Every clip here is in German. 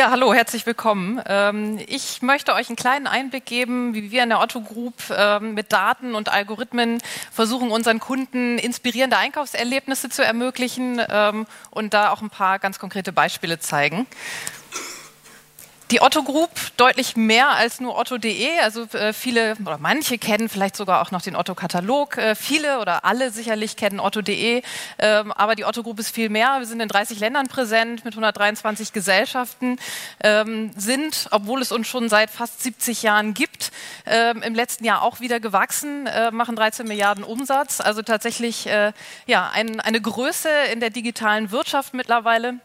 Ja, hallo, herzlich willkommen. Ähm, ich möchte euch einen kleinen Einblick geben, wie wir in der Otto Group ähm, mit Daten und Algorithmen versuchen, unseren Kunden inspirierende Einkaufserlebnisse zu ermöglichen ähm, und da auch ein paar ganz konkrete Beispiele zeigen. Die Otto Group deutlich mehr als nur otto.de. Also äh, viele oder manche kennen vielleicht sogar auch noch den Otto-Katalog. Äh, viele oder alle sicherlich kennen otto.de. Ähm, aber die Otto Group ist viel mehr. Wir sind in 30 Ländern präsent mit 123 Gesellschaften, ähm, sind, obwohl es uns schon seit fast 70 Jahren gibt, ähm, im letzten Jahr auch wieder gewachsen, äh, machen 13 Milliarden Umsatz. Also tatsächlich äh, ja, ein, eine Größe in der digitalen Wirtschaft mittlerweile.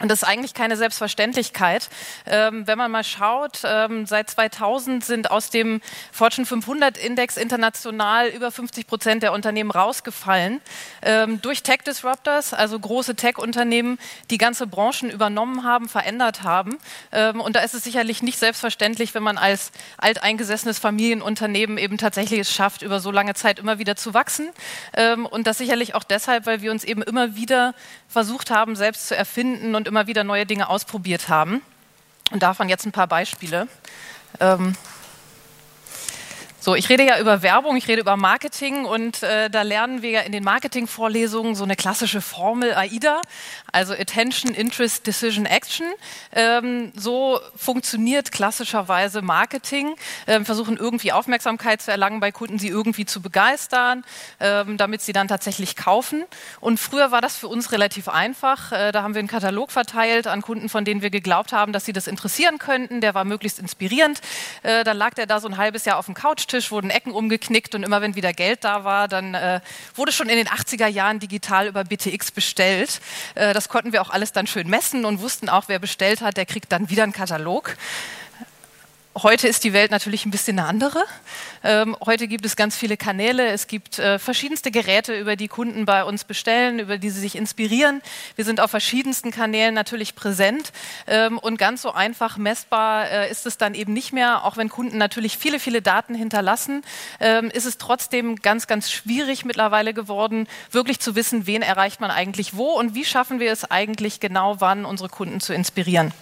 Und das ist eigentlich keine Selbstverständlichkeit. Ähm, wenn man mal schaut, ähm, seit 2000 sind aus dem Fortune 500 Index international über 50 Prozent der Unternehmen rausgefallen ähm, durch Tech Disruptors, also große Tech-Unternehmen, die ganze Branchen übernommen haben, verändert haben. Ähm, und da ist es sicherlich nicht selbstverständlich, wenn man als alteingesessenes Familienunternehmen eben tatsächlich es schafft, über so lange Zeit immer wieder zu wachsen. Ähm, und das sicherlich auch deshalb, weil wir uns eben immer wieder versucht haben, selbst zu erfinden und und immer wieder neue Dinge ausprobiert haben. Und davon jetzt ein paar Beispiele. Ähm, so, ich rede ja über Werbung, ich rede über Marketing und äh, da lernen wir ja in den Marketing-Vorlesungen so eine klassische Formel AIDA, also Attention, Interest, Decision, Action. Ähm, so funktioniert klassischerweise Marketing. Ähm, versuchen irgendwie Aufmerksamkeit zu erlangen bei Kunden, sie irgendwie zu begeistern, ähm, damit sie dann tatsächlich kaufen. Und früher war das für uns relativ einfach. Äh, da haben wir einen Katalog verteilt an Kunden, von denen wir geglaubt haben, dass sie das interessieren könnten. Der war möglichst inspirierend. Äh, dann lag der da so ein halbes Jahr auf dem Couch Schreibtisch wurden Ecken umgeknickt und immer wenn wieder Geld da war, dann äh, wurde schon in den 80er Jahren digital über BTX bestellt. Äh, das konnten wir auch alles dann schön messen und wussten auch, wer bestellt hat, der kriegt dann wieder einen Katalog. Heute ist die Welt natürlich ein bisschen eine andere. Ähm, heute gibt es ganz viele Kanäle. Es gibt äh, verschiedenste Geräte, über die Kunden bei uns bestellen, über die sie sich inspirieren. Wir sind auf verschiedensten Kanälen natürlich präsent. Ähm, und ganz so einfach messbar äh, ist es dann eben nicht mehr. Auch wenn Kunden natürlich viele, viele Daten hinterlassen, ähm, ist es trotzdem ganz, ganz schwierig mittlerweile geworden, wirklich zu wissen, wen erreicht man eigentlich wo und wie schaffen wir es eigentlich genau wann, unsere Kunden zu inspirieren.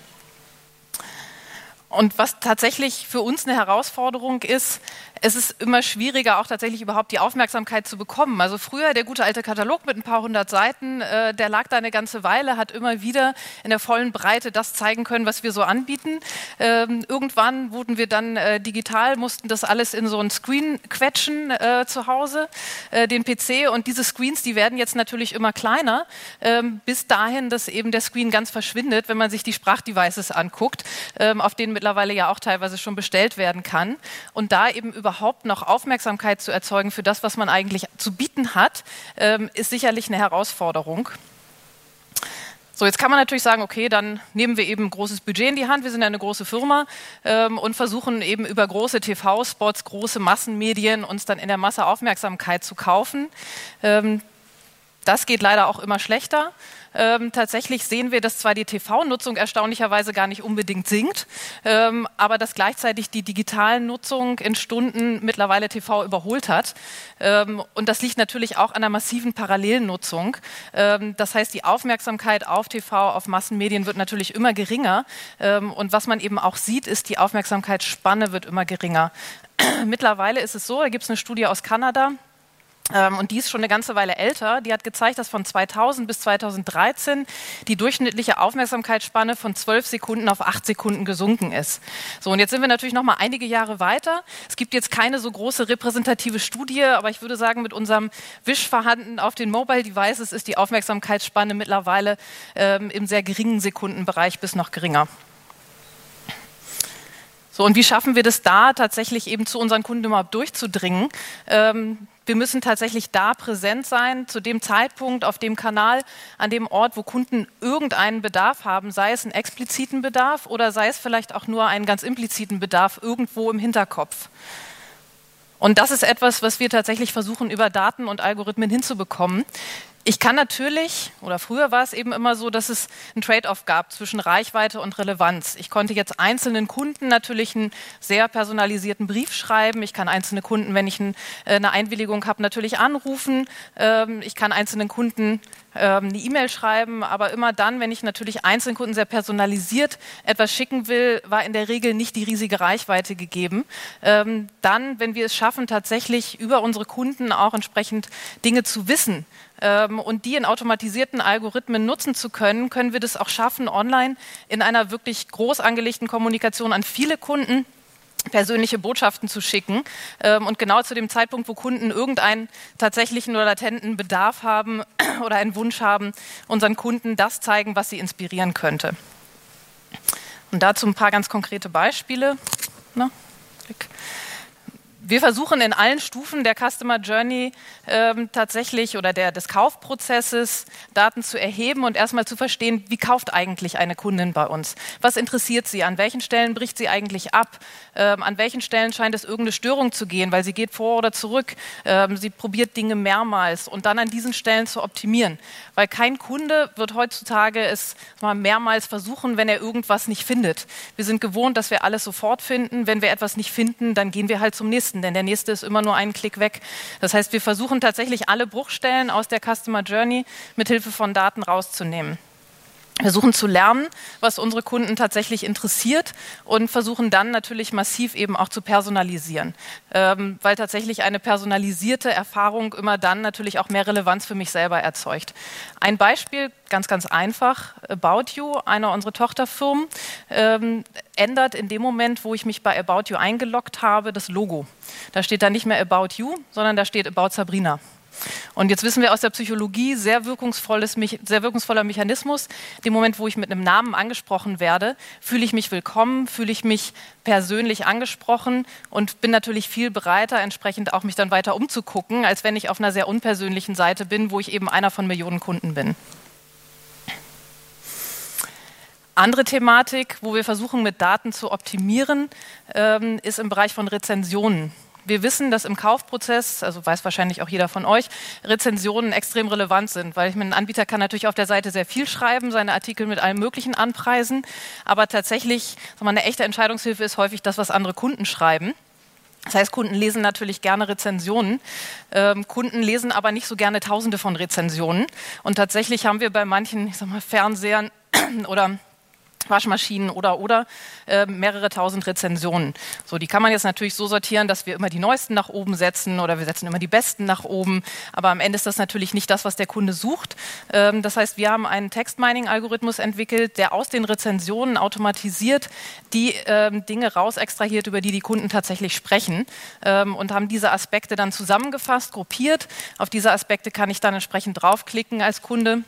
Und was tatsächlich für uns eine Herausforderung ist, es ist immer schwieriger, auch tatsächlich überhaupt die Aufmerksamkeit zu bekommen. Also früher der gute alte Katalog mit ein paar hundert Seiten, äh, der lag da eine ganze Weile, hat immer wieder in der vollen Breite das zeigen können, was wir so anbieten. Ähm, irgendwann wurden wir dann äh, digital, mussten das alles in so einen Screen quetschen äh, zu Hause, den PC. Und diese Screens, die werden jetzt natürlich immer kleiner, ähm, bis dahin, dass eben der Screen ganz verschwindet, wenn man sich die Sprachdevices anguckt, ähm, auf denen mittlerweile ja auch teilweise schon bestellt werden kann. Und da eben überhaupt noch Aufmerksamkeit zu erzeugen für das, was man eigentlich zu bieten hat, ähm, ist sicherlich eine Herausforderung. So, jetzt kann man natürlich sagen, okay, dann nehmen wir eben ein großes Budget in die Hand, wir sind ja eine große Firma ähm, und versuchen eben über große TV-Spots, große Massenmedien uns dann in der Masse Aufmerksamkeit zu kaufen. Ähm, das geht leider auch immer schlechter. Ähm, tatsächlich sehen wir, dass zwar die TV-Nutzung erstaunlicherweise gar nicht unbedingt sinkt, ähm, aber dass gleichzeitig die digitale Nutzung in Stunden mittlerweile TV überholt hat. Ähm, und das liegt natürlich auch an der massiven Parallelnutzung. Ähm, das heißt, die Aufmerksamkeit auf TV, auf Massenmedien wird natürlich immer geringer. Ähm, und was man eben auch sieht, ist, die Aufmerksamkeitsspanne wird immer geringer. Mittlerweile ist es so, da gibt es eine Studie aus Kanada, und die ist schon eine ganze Weile älter. Die hat gezeigt, dass von 2000 bis 2013 die durchschnittliche Aufmerksamkeitsspanne von 12 Sekunden auf 8 Sekunden gesunken ist. So, und jetzt sind wir natürlich noch mal einige Jahre weiter. Es gibt jetzt keine so große repräsentative Studie, aber ich würde sagen, mit unserem Wisch vorhanden auf den Mobile Devices ist die Aufmerksamkeitsspanne mittlerweile ähm, im sehr geringen Sekundenbereich bis noch geringer. So, und wie schaffen wir das da tatsächlich eben zu unseren Kunden überhaupt durchzudringen? Ähm, wir müssen tatsächlich da präsent sein, zu dem Zeitpunkt, auf dem Kanal, an dem Ort, wo Kunden irgendeinen Bedarf haben, sei es einen expliziten Bedarf oder sei es vielleicht auch nur einen ganz impliziten Bedarf irgendwo im Hinterkopf. Und das ist etwas, was wir tatsächlich versuchen, über Daten und Algorithmen hinzubekommen. Ich kann natürlich, oder früher war es eben immer so, dass es ein Trade-off gab zwischen Reichweite und Relevanz. Ich konnte jetzt einzelnen Kunden natürlich einen sehr personalisierten Brief schreiben. Ich kann einzelne Kunden, wenn ich äh, eine Einwilligung habe, natürlich anrufen. Ähm, ich kann einzelnen Kunden ähm, eine E-Mail schreiben, aber immer dann, wenn ich natürlich einzelnen Kunden sehr personalisiert etwas schicken will, war in der Regel nicht die riesige Reichweite gegeben. Ähm, dann, wenn wir es schaffen, tatsächlich über unsere Kunden auch entsprechend Dinge zu wissen, ähm, und die in automatisierten Algorithmen nutzen zu können, können wir das auch schaffen, online in einer wirklich groß angelegten Kommunikation an viele Kunden persönliche Botschaften zu schicken ähm, und genau zu dem Zeitpunkt, wo Kunden irgendeinen tatsächlichen oder latenten Bedarf haben oder einen Wunsch haben, unseren Kunden das zeigen, was sie inspirieren könnte. Und dazu ein paar ganz konkrete Beispiele. Na, Klick wir versuchen in allen Stufen der Customer Journey ähm, tatsächlich oder der, des Kaufprozesses Daten zu erheben und erstmal zu verstehen, wie kauft eigentlich eine Kundin bei uns? Was interessiert sie? An welchen Stellen bricht sie eigentlich ab? Ähm, an welchen Stellen scheint es irgendeine Störung zu gehen, weil sie geht vor oder zurück? Ähm, sie probiert Dinge mehrmals und dann an diesen Stellen zu optimieren. Weil kein Kunde wird heutzutage es mal mehrmals versuchen, wenn er irgendwas nicht findet. Wir sind gewohnt, dass wir alles sofort finden. Wenn wir etwas nicht finden, dann gehen wir halt zum nächsten nächsten, denn der nächste ist immer nur einen Klick weg. Das heißt, wir versuchen tatsächlich alle Bruchstellen aus der Customer Journey mit Hilfe von Daten rauszunehmen. Versuchen zu lernen, was unsere Kunden tatsächlich interessiert und versuchen dann natürlich massiv eben auch zu personalisieren, ähm, weil tatsächlich eine personalisierte Erfahrung immer dann natürlich auch mehr Relevanz für mich selber erzeugt. Ein Beispiel, ganz, ganz einfach, About You, einer unserer Tochterfirmen, ähm, ändert in dem Moment, wo ich mich bei About You eingeloggt habe, das Logo. Da steht da nicht mehr About You, sondern da steht About Sabrina. Und jetzt wissen wir aus der Psychologie, sehr, wirkungsvolles, sehr wirkungsvoller Mechanismus. Dem Moment, wo ich mit einem Namen angesprochen werde, fühle ich mich willkommen, fühle ich mich persönlich angesprochen und bin natürlich viel bereiter, entsprechend auch mich dann weiter umzugucken, als wenn ich auf einer sehr unpersönlichen Seite bin, wo ich eben einer von Millionen Kunden bin. Andere Thematik, wo wir versuchen, mit Daten zu optimieren, ähm, ist im Bereich von Rezensionen. Wir wissen, dass im Kaufprozess, also weiß wahrscheinlich auch jeder von euch, Rezensionen extrem relevant sind, weil ich mein Anbieter kann natürlich auf der Seite sehr viel schreiben, seine Artikel mit allem Möglichen anpreisen, aber tatsächlich, mal, eine echte Entscheidungshilfe ist häufig das, was andere Kunden schreiben. Das heißt, Kunden lesen natürlich gerne Rezensionen. Ähm, Kunden lesen aber nicht so gerne Tausende von Rezensionen. Und tatsächlich haben wir bei manchen, ich sag mal, Fernsehern oder Waschmaschinen oder oder äh, mehrere tausend Rezensionen. So, die kann man jetzt natürlich so sortieren, dass wir immer die neuesten nach oben setzen oder wir setzen immer die besten nach oben. Aber am Ende ist das natürlich nicht das, was der Kunde sucht. Ähm, das heißt, wir haben einen Text-Mining-Algorithmus entwickelt, der aus den Rezensionen automatisiert die ähm, Dinge raus extrahiert, über die die Kunden tatsächlich sprechen ähm, und haben diese Aspekte dann zusammengefasst, gruppiert. Auf diese Aspekte kann ich dann entsprechend draufklicken als Kunde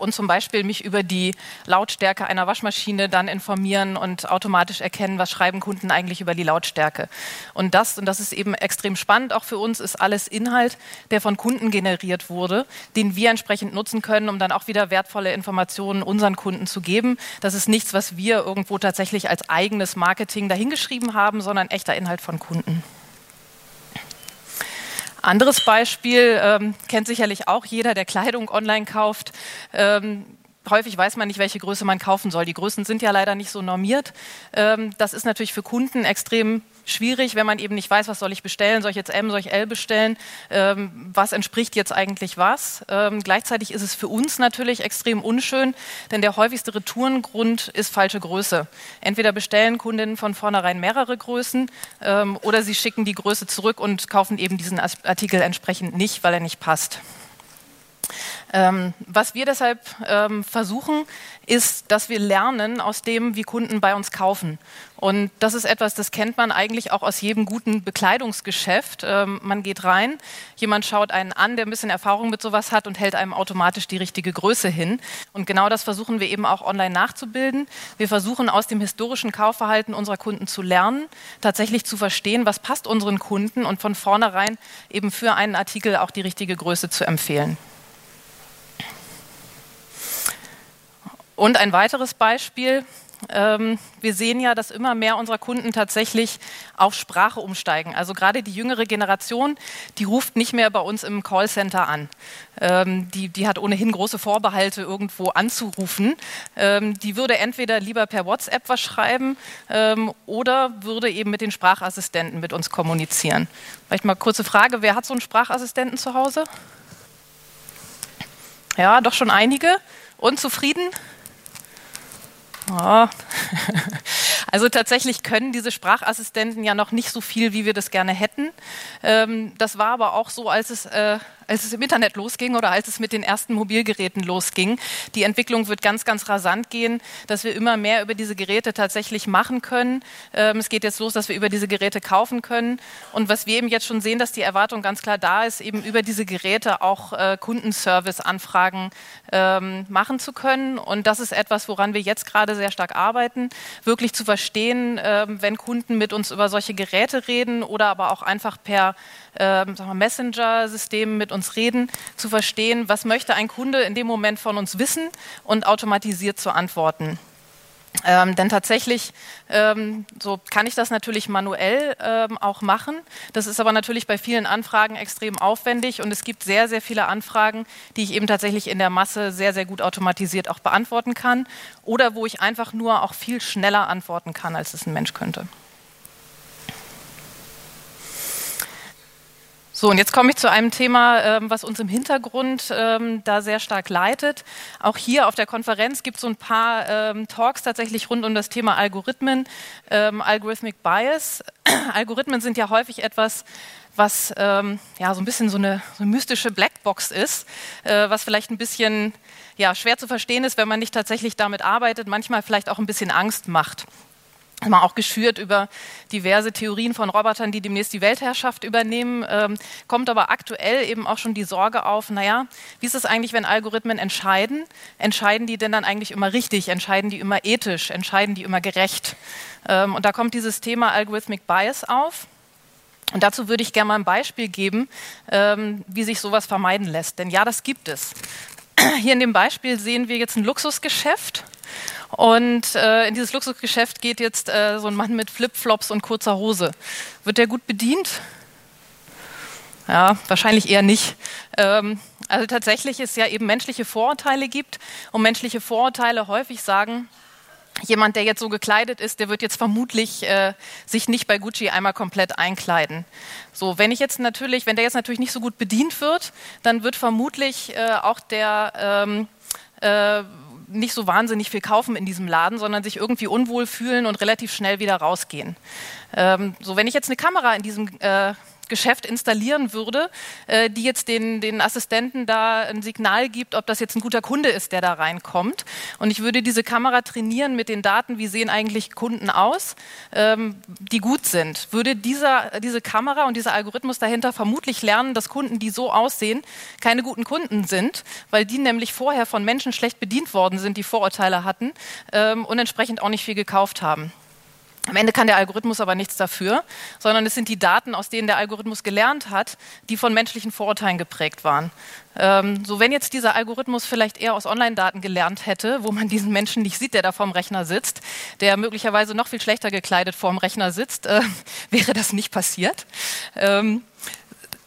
und zum Beispiel mich über die Lautstärke einer Waschmaschine dann informieren und automatisch erkennen, was schreiben Kunden eigentlich über die Lautstärke. Und das, und das ist eben extrem spannend auch für uns, ist alles Inhalt, der von Kunden generiert wurde, den wir entsprechend nutzen können, um dann auch wieder wertvolle Informationen unseren Kunden zu geben. Das ist nichts, was wir irgendwo tatsächlich als eigenes Marketing dahingeschrieben haben, sondern echter Inhalt von Kunden. Anderes Beispiel ähm, kennt sicherlich auch jeder, der Kleidung online kauft. Ähm, häufig weiß man nicht, welche Größe man kaufen soll. Die Größen sind ja leider nicht so normiert. Ähm, das ist natürlich für Kunden extrem schwierig, wenn man eben nicht weiß, was soll ich bestellen, soll ich jetzt M, soll ich L bestellen, ähm, was entspricht jetzt eigentlich was. Ähm, gleichzeitig ist es für uns natürlich extrem unschön, denn der häufigste Retourengrund ist falsche Größe. Entweder bestellen Kundinnen von vornherein mehrere Größen ähm, oder sie schicken die Größe zurück und kaufen eben diesen Artikel entsprechend nicht, weil er nicht passt. Ähm, was wir deshalb ähm, versuchen, ist, dass wir lernen aus dem, wie Kunden bei uns kaufen. Und das ist etwas, das kennt man eigentlich auch aus jedem guten Bekleidungsgeschäft. Ähm, man geht rein, jemand schaut einen an, der ein bisschen Erfahrung mit sowas hat und hält einem automatisch die richtige Größe hin. Und genau das versuchen wir eben auch online nachzubilden. Wir versuchen aus dem historischen Kaufverhalten unserer Kunden zu lernen, tatsächlich zu verstehen, was passt unseren Kunden und von vornherein eben für einen Artikel auch die richtige Größe zu empfehlen. Und ein weiteres Beispiel, ähm, wir sehen ja, dass immer mehr unserer Kunden tatsächlich auf Sprache umsteigen. Also gerade die jüngere Generation, die ruft nicht mehr bei uns im Callcenter an. Ähm, die, die hat ohnehin große Vorbehalte, irgendwo anzurufen. Ähm, die würde entweder lieber per WhatsApp was schreiben oder würde eben mit den Sprachassistenten mit uns kommunizieren. Vielleicht mal kurze Frage, wer hat so einen Sprachassistenten zu Hause? Ja, doch schon einige. Unzufrieden? Oh. Also tatsächlich können diese Sprachassistenten ja noch nicht so viel, wie wir das gerne hätten. Ähm, das war aber auch so, als es äh, als es im Internet losging oder als es mit den ersten Mobilgeräten losging. Die Entwicklung wird ganz, ganz rasant gehen, dass wir immer mehr über diese Geräte tatsächlich machen können. Ähm, es geht jetzt los, dass wir über diese Geräte kaufen können. Und was wir eben jetzt schon sehen, dass die Erwartung ganz klar da ist, eben über diese Geräte auch äh, Kundenservice-Anfragen ähm, machen zu können. Und das ist etwas, woran wir jetzt gerade sehr stark arbeiten, wirklich zu verstehen, äh, wenn Kunden mit uns über solche Geräte reden oder aber auch einfach per äh, Messenger-Systemen mit uns reden, zu verstehen, was möchte ein Kunde in dem Moment von uns wissen und automatisiert zu antworten. Ähm, denn tatsächlich ähm, so kann ich das natürlich manuell ähm, auch machen. Das ist aber natürlich bei vielen Anfragen extrem aufwendig und es gibt sehr, sehr viele Anfragen, die ich eben tatsächlich in der Masse sehr, sehr gut automatisiert auch beantworten kann oder wo ich einfach nur auch viel schneller antworten kann, als es ein Mensch könnte. So, und jetzt komme ich zu einem Thema, ähm, was uns im Hintergrund ähm, da sehr stark leitet. Auch hier auf der Konferenz gibt es so ein paar ähm, Talks tatsächlich rund um das Thema Algorithmen, Algorithmic Bias. Algorithmen sind ja häufig etwas, was ähm, ja so ein bisschen so eine, so eine mystische Blackbox ist, äh, was vielleicht ein bisschen ja, schwer zu verstehen ist, wenn man nicht tatsächlich damit arbeitet, manchmal vielleicht auch ein bisschen Angst macht mal auch geschürt über diverse Theorien von Robotern, die demnächst die Weltherrschaft übernehmen, ähm, kommt aber aktuell eben auch schon die Sorge auf, naja, wie ist es eigentlich, wenn Algorithmen entscheiden? Entscheiden die denn dann eigentlich immer richtig? Entscheiden die immer ethisch? Entscheiden die immer gerecht? Ähm, und da kommt dieses Thema Algorithmic Bias auf. Und dazu würde ich gerne mal ein Beispiel geben, ähm, wie sich sowas vermeiden lässt. Denn ja, das gibt es. Hier in dem Beispiel sehen wir jetzt ein Luxusgeschäft und äh, in dieses Luxusgeschäft geht jetzt äh, so ein Mann mit Flipflops und kurzer Hose. Wird der gut bedient? Ja, wahrscheinlich eher nicht. Ähm, also tatsächlich ist ja eben menschliche Vorurteile gibt und menschliche Vorurteile häufig sagen, jemand, der jetzt so gekleidet ist, der wird jetzt vermutlich äh, sich nicht bei Gucci einmal komplett einkleiden. So, wenn ich jetzt natürlich, wenn der jetzt natürlich nicht so gut bedient wird, dann wird vermutlich äh, auch der ähm, äh, nicht so wahnsinnig viel kaufen in diesem Laden, sondern sich irgendwie unwohl fühlen und relativ schnell wieder rausgehen. Ähm, so, wenn ich jetzt eine Kamera in diesem äh, Geschäft installieren würde, äh, die jetzt den, den Assistenten da ein Signal gibt, ob das jetzt ein guter Kunde ist, der da reinkommt. Und ich würde diese Kamera trainieren mit den Daten, wie sehen eigentlich Kunden aus, ähm, die gut sind. Würde dieser, diese Kamera und dieser Algorithmus dahinter vermutlich lernen, dass Kunden, die so aussehen, keine guten Kunden sind, weil die nämlich vorher von Menschen schlecht bedient worden sind, die Vorurteile hatten ähm, und entsprechend auch nicht viel gekauft haben. Am Ende kann der Algorithmus aber nichts dafür, sondern es sind die Daten, aus denen der Algorithmus gelernt hat, die von menschlichen Vorurteilen geprägt waren. Ähm, so wenn jetzt dieser Algorithmus vielleicht eher aus Online-Daten gelernt hätte, wo man diesen Menschen nicht sieht, der da vorm Rechner sitzt, der möglicherweise noch viel schlechter gekleidet vorm Rechner sitzt, äh, wäre das nicht passiert. Ähm,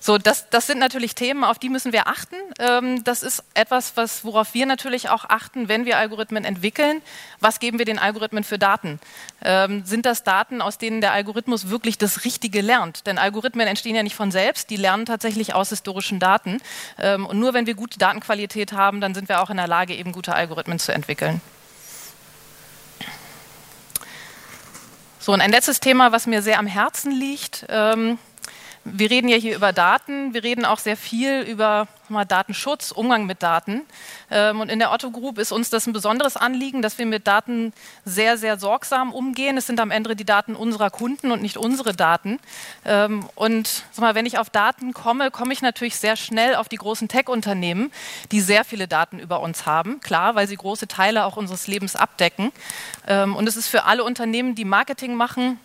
so, das, das sind natürlich Themen, auf die müssen wir achten. Ähm, das ist etwas, was, worauf wir natürlich auch achten, wenn wir Algorithmen entwickeln. Was geben wir den Algorithmen für Daten? Ähm, sind das Daten, aus denen der Algorithmus wirklich das Richtige lernt? Denn Algorithmen entstehen ja nicht von selbst, die lernen tatsächlich aus historischen Daten. Ähm, und nur wenn wir gute Datenqualität haben, dann sind wir auch in der Lage, eben gute Algorithmen zu entwickeln. So, und ein letztes Thema, was mir sehr am Herzen liegt. Ähm, wir reden ja hier über Daten, wir reden auch sehr viel über mal, Datenschutz, Umgang mit Daten. Ähm, und in der Otto Group ist uns das ein besonderes Anliegen, dass wir mit Daten sehr, sehr sorgsam umgehen. Es sind am Ende die Daten unserer Kunden und nicht unsere Daten. Ähm, und mal, wenn ich auf Daten komme, komme ich natürlich sehr schnell auf die großen Tech-Unternehmen, die sehr viele Daten über uns haben. Klar, weil sie große Teile auch unseres Lebens abdecken. Ähm, und es ist für alle Unternehmen, die Marketing machen,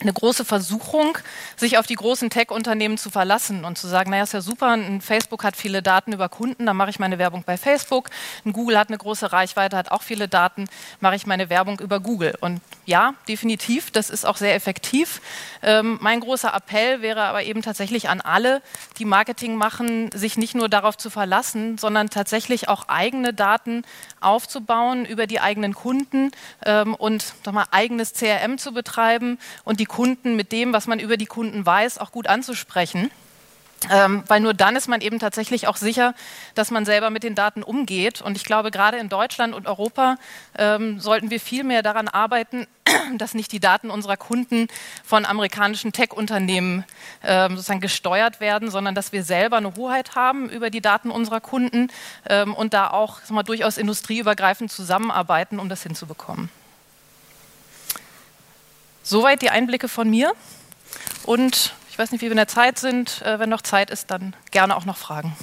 eine große Versuchung, sich auf die großen Tech-Unternehmen zu verlassen und zu sagen, naja, ist ja super, ein Facebook hat viele Daten über Kunden, dann mache ich meine Werbung bei Facebook. Ein Google hat eine große Reichweite, hat auch viele Daten, mache ich meine Werbung über Google. Und ja, definitiv, das ist auch sehr effektiv. Ähm, mein großer Appell wäre aber eben tatsächlich an alle, die Marketing machen, sich nicht nur darauf zu verlassen, sondern tatsächlich auch eigene Daten aufzubauen über die eigenen Kunden ähm, und sag mal, eigenes CRM zu betreiben und die Kunden mit dem, was man über die Kunden weiß, auch gut anzusprechen. Ähm, weil nur dann ist man eben tatsächlich auch sicher, dass man selber mit den Daten umgeht. Und ich glaube, gerade in Deutschland und Europa ähm, sollten wir viel mehr daran arbeiten, dass nicht die Daten unserer Kunden von amerikanischen Tech-Unternehmen ähm, sozusagen gesteuert werden, sondern dass wir selber eine Hoheit haben über die Daten unserer Kunden ähm, und da auch mal, durchaus industrieübergreifend zusammenarbeiten, um das hinzubekommen. Soweit die Einblicke von mir. Und ich weiß nicht, wie wir in der Zeit sind. Äh, wenn noch Zeit ist, dann gerne auch noch Fragen.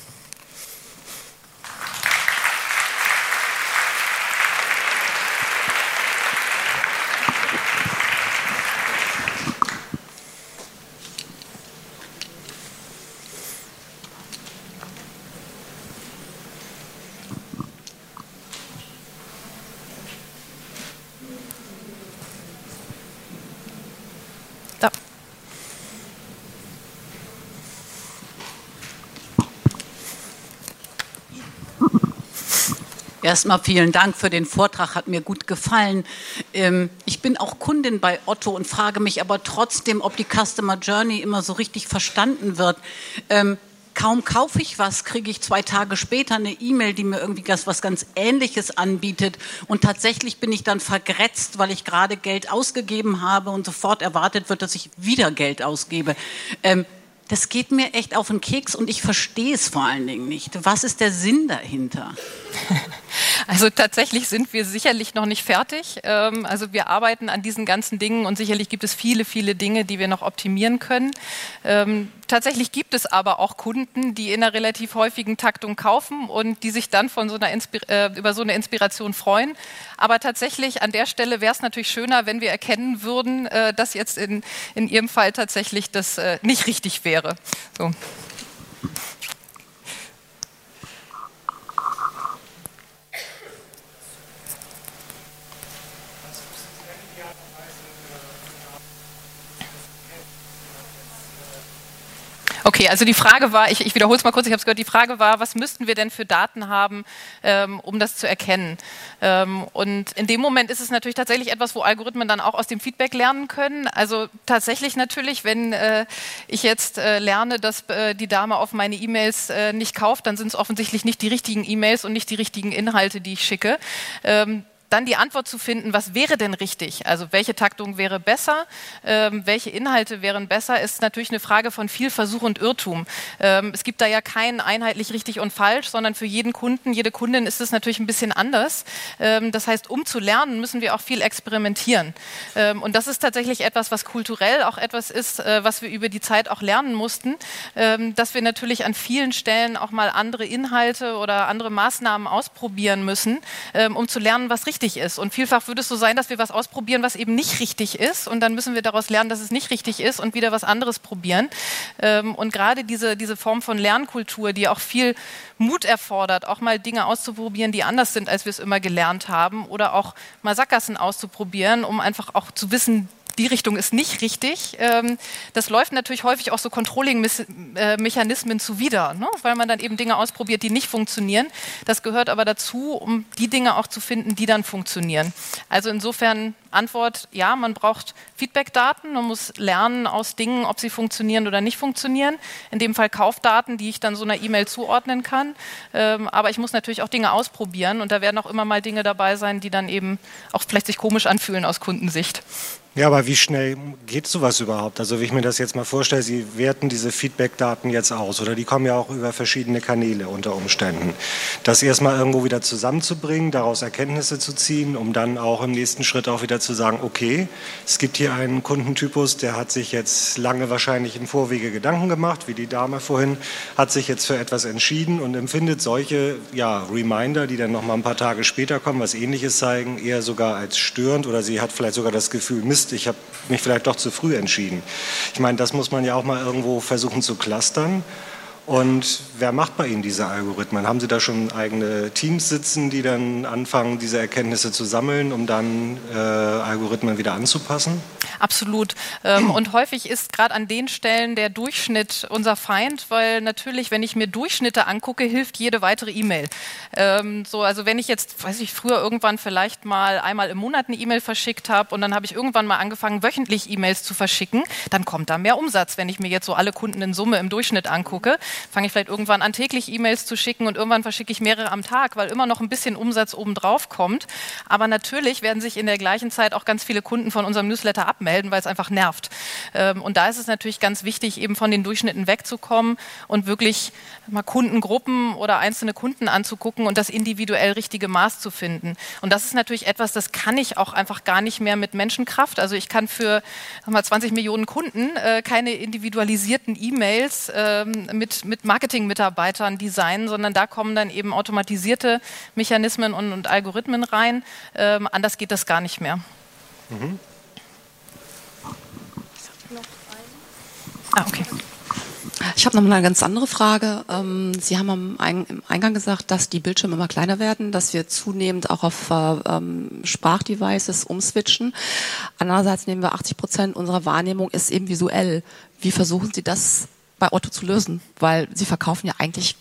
Erstmal vielen Dank für den Vortrag, hat mir gut gefallen. Ähm, ich bin auch Kundin bei Otto und frage mich aber trotzdem, ob die Customer Journey immer so richtig verstanden wird. Ähm, kaum kaufe ich was, kriege ich zwei Tage später eine E-Mail, die mir irgendwie was ganz Ähnliches anbietet. Und tatsächlich bin ich dann vergrätzt, weil ich gerade Geld ausgegeben habe und sofort erwartet wird, dass ich wieder Geld ausgebe. Ähm, das geht mir echt auf den Keks und ich verstehe es vor allen Dingen nicht. Was ist der Sinn dahinter? Also tatsächlich sind wir sicherlich noch nicht fertig. Ähm, also wir arbeiten an diesen ganzen Dingen und sicherlich gibt es viele, viele Dinge, die wir noch optimieren können. Ähm, tatsächlich gibt es aber auch Kunden, die in einer relativ häufigen Taktung kaufen und die sich dann von so einer äh, über so eine Inspiration freuen. Aber tatsächlich an der Stelle wäre es natürlich schöner, wenn wir erkennen würden, äh, dass jetzt in, in Ihrem Fall tatsächlich das äh, nicht richtig wäre. So. Okay, also die Frage war, ich, ich wiederhole es mal kurz, ich habe es gehört, die Frage war, was müssten wir denn für Daten haben, ähm, um das zu erkennen? Ähm, und in dem Moment ist es natürlich tatsächlich etwas, wo Algorithmen dann auch aus dem Feedback lernen können. Also tatsächlich natürlich, wenn äh, ich jetzt äh, lerne, dass äh, die Dame auf meine E-Mails äh, nicht kauft, dann sind es offensichtlich nicht die richtigen E-Mails und nicht die richtigen Inhalte, die ich schicke. Ähm, dann die Antwort zu finden, was wäre denn richtig? Also welche Taktung wäre besser? Ähm, welche Inhalte wären besser? Ist natürlich eine Frage von viel Versuch und Irrtum. Ähm, es gibt da ja kein einheitlich richtig und falsch, sondern für jeden Kunden, jede Kundin ist es natürlich ein bisschen anders. Ähm, das heißt, um zu lernen, müssen wir auch viel experimentieren. Ähm, und das ist tatsächlich etwas, was kulturell auch etwas ist, äh, was wir über die Zeit auch lernen mussten, ähm, dass wir natürlich an vielen Stellen auch mal andere Inhalte oder andere Maßnahmen ausprobieren müssen, ähm, um zu lernen, was richtig richtig ist. Und vielfach würde es so sein, dass wir was ausprobieren, was eben nicht richtig ist. Und dann müssen wir daraus lernen, dass es nicht richtig ist und wieder was anderes probieren. Ähm, und gerade diese, diese Form von Lernkultur, die auch viel Mut erfordert, auch mal Dinge auszuprobieren, die anders sind, als wir es immer gelernt haben. Oder auch mal Sackgassen auszuprobieren, um einfach auch zu wissen, die Richtung ist nicht richtig. Ähm, das läuft natürlich häufig auch so Controlling-Mechanismen zuwider, ne? weil man dann eben Dinge ausprobiert, die nicht funktionieren. Das gehört aber dazu, um die Dinge auch zu finden, die dann funktionieren. Also insofern Antwort, ja, man braucht Feedback-Daten, man muss lernen aus Dingen, ob sie funktionieren oder nicht funktionieren. In dem Fall Kaufdaten, die ich dann so einer E-Mail zuordnen kann. Ähm, aber ich muss natürlich auch Dinge ausprobieren und da werden auch immer mal Dinge dabei sein, die dann eben auch vielleicht sich komisch anfühlen aus Kundensicht. Ja, aber wie schnell geht sowas überhaupt? Also wie ich mir das jetzt mal vorstelle, Sie werten diese Feedback-Daten jetzt aus oder die kommen ja auch über verschiedene Kanäle unter Umständen. Das erstmal irgendwo wieder zusammenzubringen, daraus Erkenntnisse zu ziehen, um dann auch im nächsten Schritt auch wieder zu sagen, okay, es gibt hier einen Kundentypus, der hat sich jetzt lange wahrscheinlich in Vorwege Gedanken gemacht, wie die Dame vorhin, hat sich jetzt für etwas entschieden und empfindet solche ja, Reminder, die dann noch mal ein paar Tage später kommen, was ähnliches zeigen, eher sogar als störend oder sie hat vielleicht sogar das Gefühl, Mist, ich habe mich vielleicht doch zu früh entschieden. Ich meine, das muss man ja auch mal irgendwo versuchen zu clustern. Und wer macht bei Ihnen diese Algorithmen? Haben Sie da schon eigene Teams sitzen, die dann anfangen, diese Erkenntnisse zu sammeln, um dann äh, Algorithmen wieder anzupassen? Absolut. Ähm, und häufig ist gerade an den Stellen der Durchschnitt unser Feind, weil natürlich, wenn ich mir Durchschnitte angucke, hilft jede weitere E-Mail. Ähm, so, also wenn ich jetzt, weiß ich, früher irgendwann vielleicht mal einmal im Monat eine E-Mail verschickt habe und dann habe ich irgendwann mal angefangen, wöchentlich E-Mails zu verschicken, dann kommt da mehr Umsatz, wenn ich mir jetzt so alle Kunden in Summe im Durchschnitt angucke fange ich vielleicht irgendwann an, täglich E-Mails zu schicken und irgendwann verschicke ich mehrere am Tag, weil immer noch ein bisschen Umsatz obendrauf kommt. Aber natürlich werden sich in der gleichen Zeit auch ganz viele Kunden von unserem Newsletter abmelden, weil es einfach nervt. Ähm, und da ist es natürlich ganz wichtig, eben von den Durchschnitten wegzukommen und wirklich mal Kundengruppen oder einzelne Kunden anzugucken und das individuell richtige Maß zu finden. Und das ist natürlich etwas, das kann ich auch einfach gar nicht mehr mit Menschenkraft. Also ich kann für mal 20 Millionen Kunden äh, keine individualisierten E-Mails ähm, mit, mit Marketing-Mitarbeitern designen, sondern da kommen dann eben automatisierte Mechanismen und, und Algorithmen rein. Ähm, anders geht das gar nicht mehr. Mhm. Ah, okay. Ich habe noch mal eine ganz andere Frage. Ähm, Sie haben am Eingang gesagt, dass die Bildschirme immer kleiner werden, dass wir zunehmend auch auf äh, ähm, Sprachdevices umswitchen. Andererseits nehmen wir 80 Prozent unserer Wahrnehmung ist eben visuell. Wie versuchen Sie das bei Otto zu lösen? Weil Sie verkaufen ja eigentlich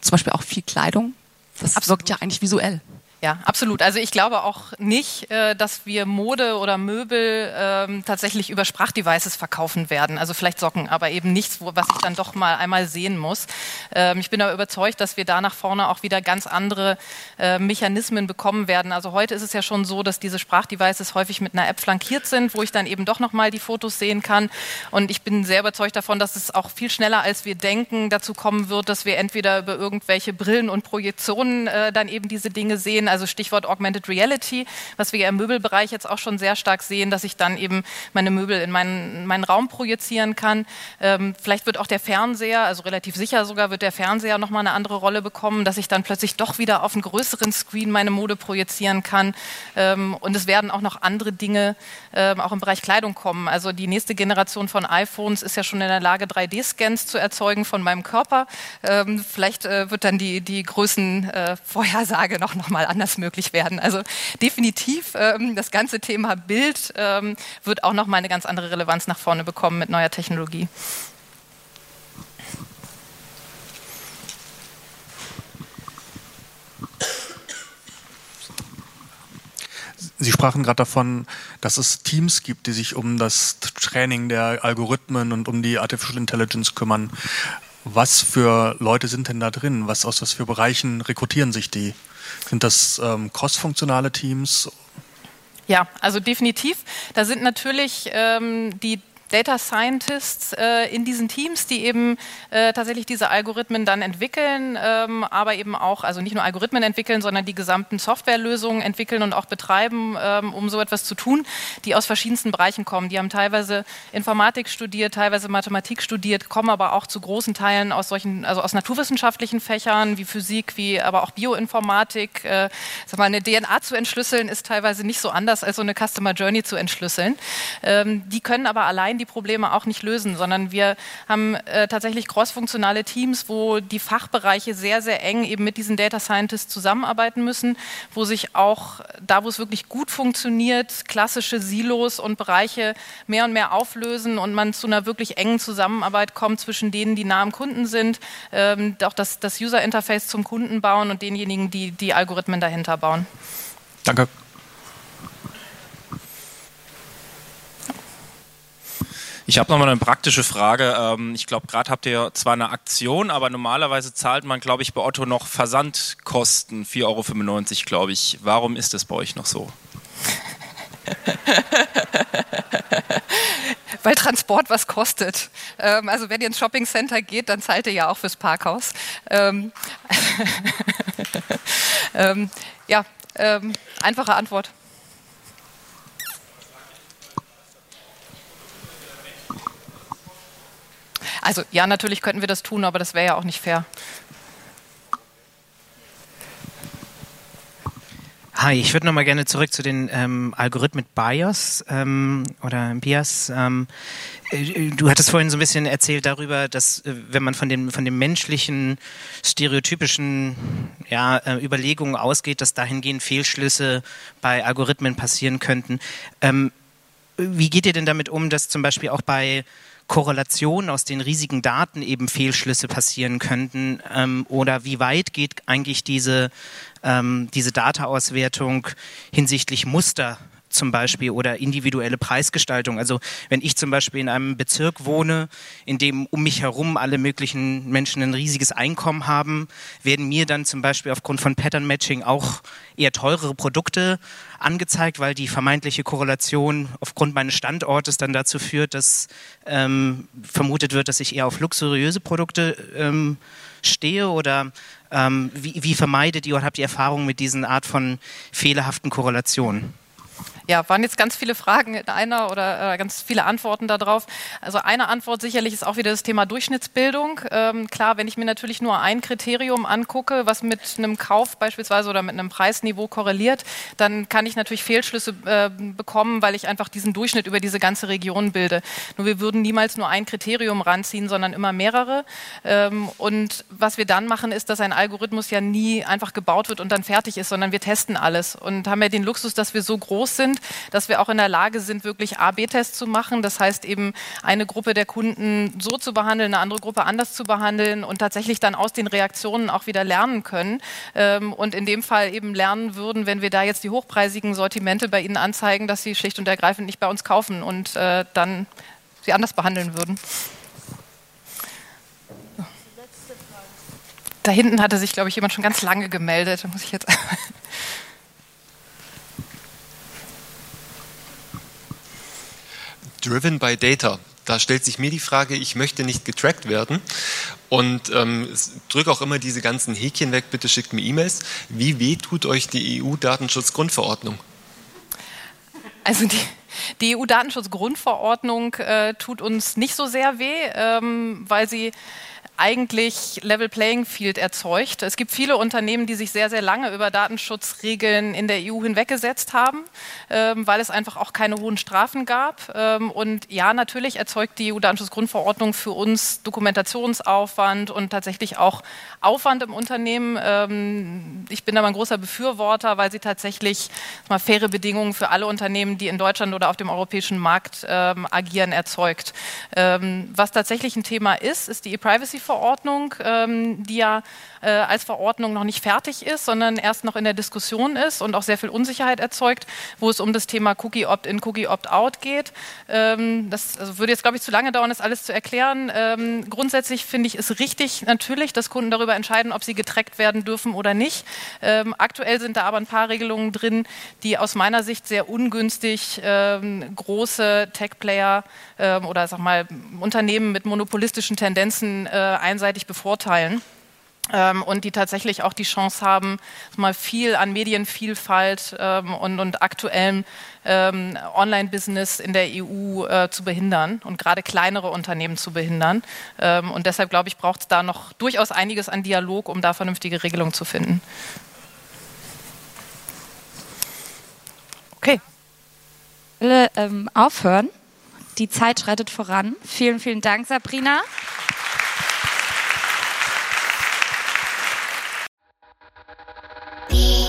zum Beispiel auch viel Kleidung. Das Absolut. wirkt ja eigentlich visuell. Ja, absolut. Also ich glaube auch nicht, äh, dass wir Mode oder Möbel ähm, tatsächlich über Sprachdevices verkaufen werden. Also vielleicht Socken, aber eben nichts, was ich dann doch mal einmal sehen muss. Ähm, ich bin aber überzeugt, dass wir da nach vorne auch wieder ganz andere äh, Mechanismen bekommen werden. Also heute ist es ja schon so, dass diese Sprachdevices häufig mit einer App flankiert sind, wo ich dann eben doch noch mal die Fotos sehen kann. Und ich bin sehr überzeugt davon, dass es auch viel schneller, als wir denken, dazu kommen wird, dass wir entweder über irgendwelche Brillen und Projektionen äh, dann eben diese Dinge sehen sehen, also Stichwort Augmented Reality, was wir ja im Möbelbereich jetzt auch schon sehr stark sehen, dass ich dann eben meine Möbel in meinen, meinen Raum projizieren kann. Ähm, vielleicht wird auch der Fernseher, also relativ sicher sogar, wird der Fernseher nochmal eine andere Rolle bekommen, dass ich dann plötzlich doch wieder auf einen größeren Screen meine Mode projizieren kann. Ähm, und es werden auch noch andere Dinge ähm, auch im Bereich Kleidung kommen. Also die nächste Generation von iPhones ist ja schon in der Lage, 3D-Scans zu erzeugen von meinem Körper. Ähm, vielleicht äh, wird dann die, die Größenvorhersage äh, noch, noch mal anders möglich werden. Also definitiv ähm, das ganze Thema Bild ähm, wird auch noch mal eine ganz andere Relevanz nach vorne bekommen mit neuer Technologie. Sie sprachen gerade davon, dass es Teams gibt, die sich um das Training der Algorithmen und um die Artificial Intelligence kümmern. Was für Leute sind denn da drin? Was aus was für Bereichen rekrutieren sich die? Sind das ähm, cross-funktionale Teams? Ja, also definitiv. Da sind natürlich ähm, die Data Scientists äh, in diesen Teams, die eben äh, tatsächlich diese Algorithmen dann entwickeln, ähm, aber eben auch, also nicht nur Algorithmen entwickeln, sondern die gesamten Softwarelösungen entwickeln und auch betreiben, ähm, um so etwas zu tun, die aus verschiedensten Bereichen kommen. Die haben teilweise Informatik studiert, teilweise Mathematik studiert, kommen aber auch zu großen Teilen aus solchen, also aus naturwissenschaftlichen Fächern wie Physik, wie aber auch Bioinformatik. Äh, sag mal, eine DNA zu entschlüsseln ist teilweise nicht so anders als so eine Customer Journey zu entschlüsseln. Ähm, die können aber allein allein die Probleme auch nicht lösen, sondern wir haben äh, tatsächlich crossfunktionale Teams, wo die Fachbereiche sehr, sehr eng eben mit diesen Data Scientists zusammenarbeiten müssen, wo sich auch da, wo es wirklich gut funktioniert, klassische Silos und Bereiche mehr und mehr auflösen und man zu einer wirklich engen Zusammenarbeit kommt zwischen denen, die nah am Kunden sind, ähm, auch das, das User Interface zum Kunden bauen und denjenigen, die die Algorithmen dahinter bauen. Danke. Ich habe nochmal eine praktische Frage. Ähm, ich glaube, gerade habt ihr zwar eine Aktion, aber normalerweise zahlt man, glaube ich, bei Otto noch Versandkosten, 4,95 Euro, glaube ich. Warum ist das bei euch noch so? Weil Transport was kostet. Ähm, also wenn ihr ins Shoppingcenter geht, dann zahlt ihr ja auch fürs Parkhaus. Ähm, ja, einfache Antwort. Also ja, natürlich könnten wir das tun, aber das wäre ja auch nicht fair. Hi, ich würde noch mal gerne zurück zu den ähm, Algorithmen BIOS ähm, oder BIAS. Ähm, äh, du hattest vorhin so ein bisschen erzählt darüber, dass äh, wenn man von dem von den menschlichen stereotypischen ja, äh, Überlegungen ausgeht, dass dahingehend Fehlschlüsse bei Algorithmen passieren könnten. Ähm, wie geht ihr denn damit um, dass zum Beispiel auch bei Korrelationen aus den riesigen Daten eben Fehlschlüsse passieren könnten? Ähm, oder wie weit geht eigentlich diese, ähm, diese Data-Auswertung hinsichtlich Muster zum Beispiel oder individuelle Preisgestaltung. Also wenn ich zum Beispiel in einem Bezirk wohne, in dem um mich herum alle möglichen Menschen ein riesiges Einkommen haben, werden mir dann zum Beispiel aufgrund von Pattern Matching auch eher teurere Produkte angezeigt, weil die vermeintliche Korrelation aufgrund meines Standortes dann dazu führt, dass ähm, vermutet wird, dass ich eher auf luxuriöse Produkte ähm, stehe oder ähm, wie, wie vermeidet ihr oder habt ihr Erfahrung mit diesen Art von fehlerhaften Korrelationen? Ja, waren jetzt ganz viele Fragen in einer oder äh, ganz viele Antworten darauf. Also eine Antwort sicherlich ist auch wieder das Thema Durchschnittsbildung. Ähm, klar, wenn ich mir natürlich nur ein Kriterium angucke, was mit einem Kauf beispielsweise oder mit einem Preisniveau korreliert, dann kann ich natürlich Fehlschlüsse äh, bekommen, weil ich einfach diesen Durchschnitt über diese ganze Region bilde. Nur wir würden niemals nur ein Kriterium ranziehen, sondern immer mehrere. Ähm, und was wir dann machen, ist, dass ein Algorithmus ja nie einfach gebaut wird und dann fertig ist, sondern wir testen alles und haben ja den Luxus, dass wir so groß sind, sind, dass wir auch in der Lage sind, wirklich A-B-Tests zu machen. Das heißt eben eine Gruppe der Kunden so zu behandeln, eine andere Gruppe anders zu behandeln und tatsächlich dann aus den Reaktionen auch wieder lernen können. Ähm, und in dem Fall eben lernen würden, wenn wir da jetzt die hochpreisigen Sortimente bei Ihnen anzeigen, dass Sie schlicht und ergreifend nicht bei uns kaufen und äh, dann sie anders behandeln würden. Da hinten hatte sich, glaube ich, jemand schon ganz lange gemeldet. Da muss ich jetzt Driven by Data. Da stellt sich mir die Frage, ich möchte nicht getrackt werden und ähm, drücke auch immer diese ganzen Häkchen weg, bitte schickt mir E-Mails. Wie weh tut euch die EU-Datenschutzgrundverordnung? Also die, die EU-Datenschutzgrundverordnung äh, tut uns nicht so sehr weh, ähm, weil sie eigentlich Level Playing Field erzeugt. Es gibt viele Unternehmen, die sich sehr, sehr lange über Datenschutzregeln in der EU hinweggesetzt haben, ähm, weil es einfach auch keine hohen Strafen gab. Ähm, und ja, natürlich erzeugt die EU-Datenschutzgrundverordnung für uns Dokumentationsaufwand und tatsächlich auch Aufwand im Unternehmen. Ähm, ich bin aber ein großer Befürworter, weil sie tatsächlich mal faire Bedingungen für alle Unternehmen, die in Deutschland oder auf dem europäischen Markt ähm, agieren, erzeugt. Ähm, was tatsächlich ein Thema ist, ist die E-Privacy Verordnung, ähm, die ja äh, als Verordnung noch nicht fertig ist, sondern erst noch in der Diskussion ist und auch sehr viel Unsicherheit erzeugt, wo es um das Thema Cookie Opt-in, Cookie Opt-out geht. Ähm, das also würde jetzt, glaube ich, zu lange dauern, das alles zu erklären. Ähm, grundsätzlich finde ich es richtig natürlich, dass Kunden darüber entscheiden, ob sie getrackt werden dürfen oder nicht. Ähm, aktuell sind da aber ein paar Regelungen drin, die aus meiner Sicht sehr ungünstig ähm, große Tech-Player ähm, oder sag mal Unternehmen mit monopolistischen Tendenzen äh, einseitig bevorteilen. Ähm, und die tatsächlich auch die Chance haben, mal viel an Medienvielfalt ähm, und, und aktuellem ähm, Online-Business in der EU äh, zu behindern und gerade kleinere Unternehmen zu behindern. Ähm, und deshalb glaube ich, braucht es da noch durchaus einiges an Dialog, um da vernünftige Regelungen zu finden. Okay. Ich will ähm, aufhören. Die Zeit schreitet voran. Vielen, vielen Dank, Sabrina. be.